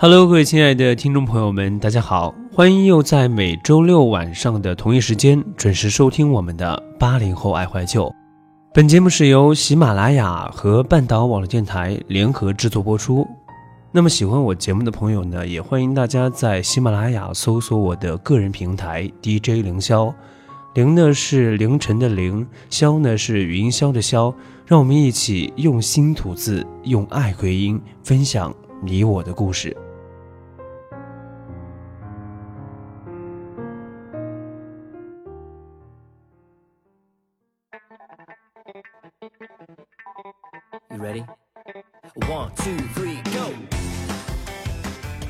Hello，各位亲爱的听众朋友们，大家好，欢迎又在每周六晚上的同一时间准时收听我们的八零后爱怀旧。本节目是由喜马拉雅和半岛网络电台联合制作播出。那么喜欢我节目的朋友呢，也欢迎大家在喜马拉雅搜索我的个人平台 DJ 凌霄，凌呢是凌晨的凌，霄呢是语音霄的霄，让我们一起用心吐字，用爱回音，分享你我的故事。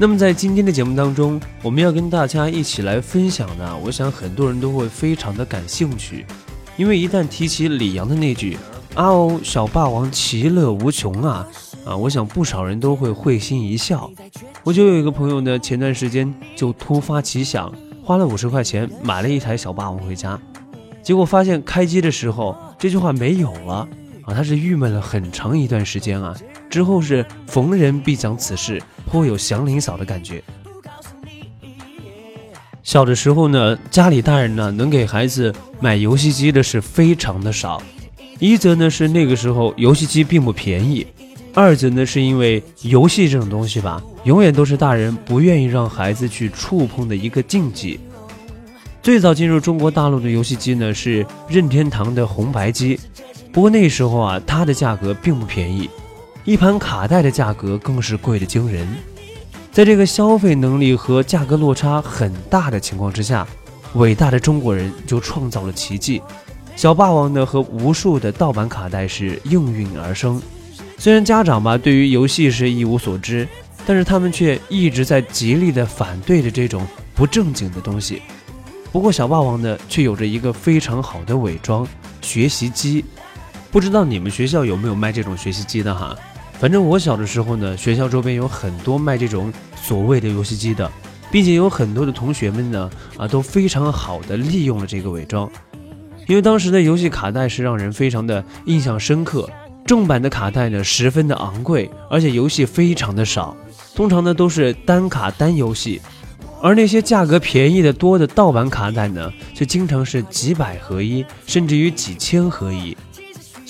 那么在今天的节目当中，我们要跟大家一起来分享的，我想很多人都会非常的感兴趣，因为一旦提起李阳的那句“啊哦，小霸王其乐无穷啊”，啊，我想不少人都会会心一笑。我就有一个朋友呢，前段时间就突发奇想，花了五十块钱买了一台小霸王回家，结果发现开机的时候这句话没有了。啊，他是郁闷了很长一段时间啊，之后是逢人必讲此事，颇有祥林嫂的感觉。小的时候呢，家里大人呢能给孩子买游戏机的是非常的少，一则呢是那个时候游戏机并不便宜，二则呢是因为游戏这种东西吧，永远都是大人不愿意让孩子去触碰的一个禁忌。最早进入中国大陆的游戏机呢是任天堂的红白机。不过那时候啊，它的价格并不便宜，一盘卡带的价格更是贵得惊人。在这个消费能力和价格落差很大的情况之下，伟大的中国人就创造了奇迹。小霸王呢和无数的盗版卡带是应运而生。虽然家长吧对于游戏是一无所知，但是他们却一直在极力的反对着这种不正经的东西。不过小霸王呢却有着一个非常好的伪装——学习机。不知道你们学校有没有卖这种学习机的哈？反正我小的时候呢，学校周边有很多卖这种所谓的游戏机的，并且有很多的同学们呢，啊，都非常好的利用了这个伪装。因为当时的游戏卡带是让人非常的印象深刻，正版的卡带呢十分的昂贵，而且游戏非常的少，通常呢都是单卡单游戏，而那些价格便宜的多的盗版卡带呢，就经常是几百合一，甚至于几千合一。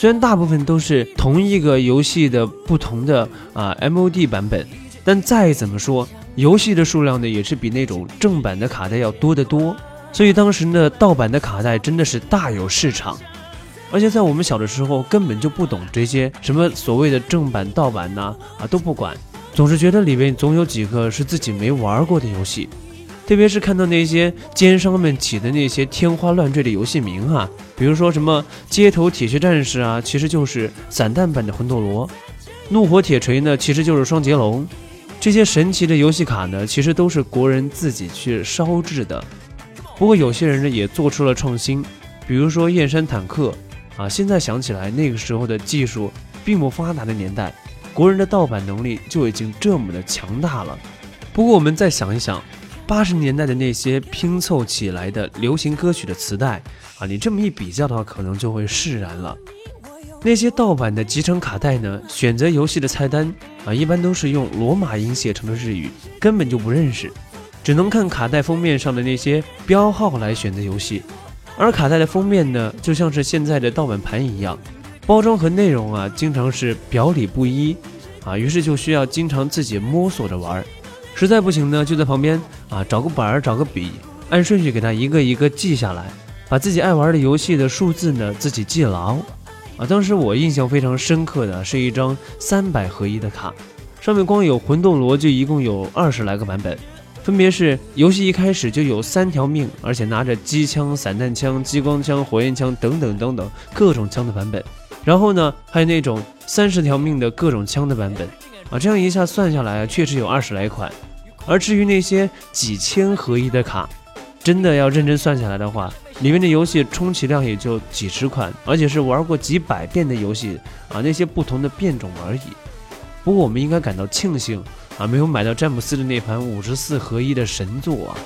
虽然大部分都是同一个游戏的不同的啊 MOD 版本，但再怎么说，游戏的数量呢也是比那种正版的卡带要多得多。所以当时呢，盗版的卡带真的是大有市场。而且在我们小的时候，根本就不懂这些什么所谓的正版盗版呐啊都不管，总是觉得里面总有几个是自己没玩过的游戏。特别是看到那些奸商们起的那些天花乱坠的游戏名啊，比如说什么街头铁血战士啊，其实就是散弹版的魂斗罗；怒火铁锤呢，其实就是双截龙。这些神奇的游戏卡呢，其实都是国人自己去烧制的。不过有些人呢，也做出了创新，比如说燕山坦克啊。现在想起来，那个时候的技术并不发达的年代，国人的盗版能力就已经这么的强大了。不过我们再想一想。八十年代的那些拼凑起来的流行歌曲的磁带啊，你这么一比较的话，可能就会释然了。那些盗版的集成卡带呢，选择游戏的菜单啊，一般都是用罗马音写成的日语，根本就不认识，只能看卡带封面上的那些标号来选择游戏。而卡带的封面呢，就像是现在的盗版盘一样，包装和内容啊，经常是表里不一啊，于是就需要经常自己摸索着玩。实在不行呢，就在旁边啊，找个本儿，找个笔，按顺序给他一个一个记下来，把自己爱玩的游戏的数字呢自己记牢。啊，当时我印象非常深刻的是一张三百合一的卡，上面光有魂斗罗就一共有二十来个版本，分别是游戏一开始就有三条命，而且拿着机枪、散弹枪、激光枪、火焰枪等等等等各种枪的版本，然后呢还有那种三十条命的各种枪的版本。啊，这样一下算下来，确实有二十来款。而至于那些几千合一的卡，真的要认真算下来的话，里面的游戏充其量也就几十款，而且是玩过几百遍的游戏啊，那些不同的变种而已。不过我们应该感到庆幸啊，没有买到詹姆斯的那盘五十四合一的神作啊。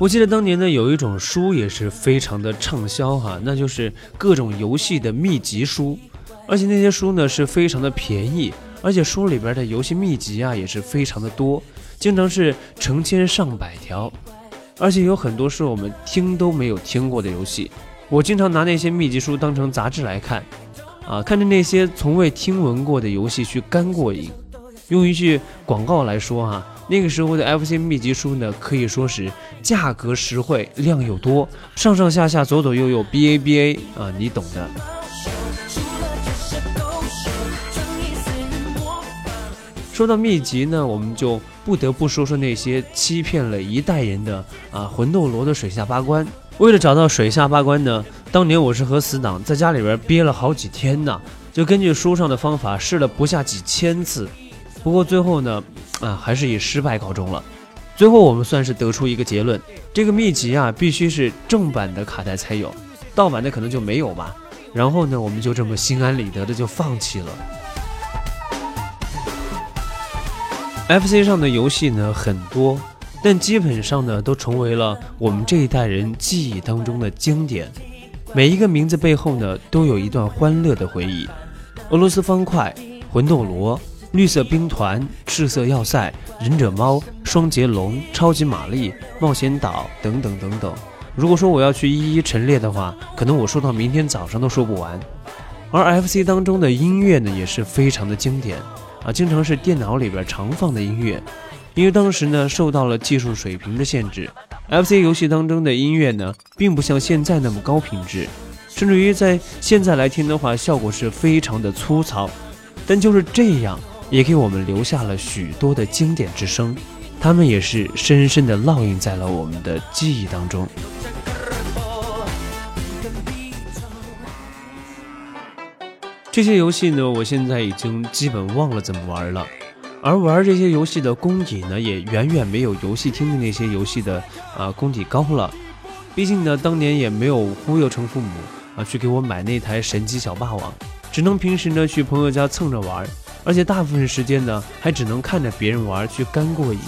我记得当年呢，有一种书也是非常的畅销哈，那就是各种游戏的秘籍书。而且那些书呢是非常的便宜，而且书里边的游戏秘籍啊也是非常的多，经常是成千上百条，而且有很多是我们听都没有听过的游戏。我经常拿那些秘籍书当成杂志来看，啊，看着那些从未听闻过的游戏去干过瘾。用一句广告来说哈，那个时候的 FC 秘籍书呢可以说是价格实惠，量又多，上上下下左左右右 BA BA 啊，你懂的。说到秘籍呢，我们就不得不说说那些欺骗了一代人的啊魂斗罗的水下八关。为了找到水下八关呢，当年我是和死党在家里边憋了好几天呢，就根据书上的方法试了不下几千次。不过最后呢，啊还是以失败告终了。最后我们算是得出一个结论：这个秘籍啊必须是正版的卡带才有，盗版的可能就没有吧。然后呢，我们就这么心安理得的就放弃了。FC 上的游戏呢很多，但基本上呢都成为了我们这一代人记忆当中的经典。每一个名字背后呢都有一段欢乐的回忆。俄罗斯方块、魂斗罗、绿色兵团、赤色要塞、忍者猫、双截龙、超级玛丽、冒险岛等等等等。如果说我要去一一陈列的话，可能我说到明天早上都说不完。而 FC 当中的音乐呢也是非常的经典。啊，经常是电脑里边常放的音乐，因为当时呢受到了技术水平的限制，FC 游戏当中的音乐呢并不像现在那么高品质，甚至于在现在来听的话，效果是非常的粗糙。但就是这样，也给我们留下了许多的经典之声，他们也是深深的烙印在了我们的记忆当中。这些游戏呢，我现在已经基本忘了怎么玩了，而玩这些游戏的功底呢，也远远没有游戏厅的那些游戏的啊功底高了。毕竟呢，当年也没有忽悠成父母啊去给我买那台神机小霸王，只能平时呢去朋友家蹭着玩，而且大部分时间呢还只能看着别人玩去干过瘾。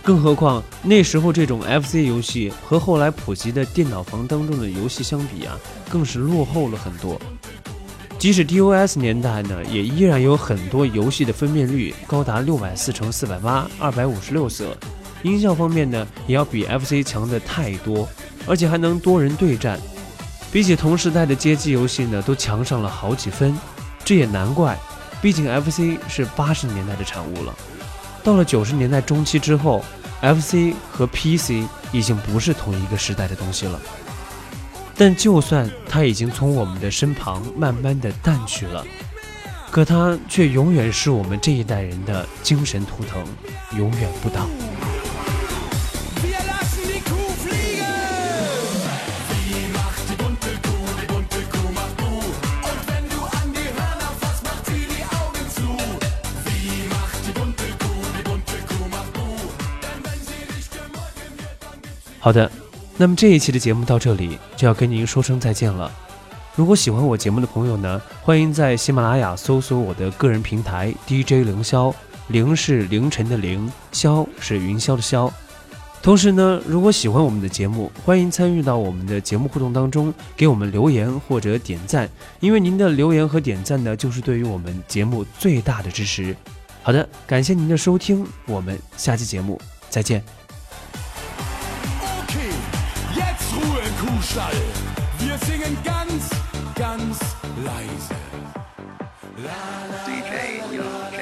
更何况那时候这种 FC 游戏和后来普及的电脑房当中的游戏相比啊，更是落后了很多。即使 DOS 年代呢，也依然有很多游戏的分辨率高达六百四乘四百八，二百五十六色。音效方面呢，也要比 FC 强的太多，而且还能多人对战，比起同时代的街机游戏呢，都强上了好几分。这也难怪，毕竟 FC 是八十年代的产物了。到了九十年代中期之后，FC 和 PC 已经不是同一个时代的东西了。但就算他已经从我们的身旁慢慢的淡去了，可他却永远是我们这一代人的精神图腾，永远不倒。好的。那么这一期的节目到这里就要跟您说声再见了。如果喜欢我节目的朋友呢，欢迎在喜马拉雅搜索我的个人平台 DJ 凌霄，凌是凌晨的凌，霄是云霄的霄。同时呢，如果喜欢我们的节目，欢迎参与到我们的节目互动当中，给我们留言或者点赞，因为您的留言和点赞呢，就是对于我们节目最大的支持。好的，感谢您的收听，我们下期节目再见。Kuhstall. Wir singen ganz, ganz leise. La, la, DJ, DJ,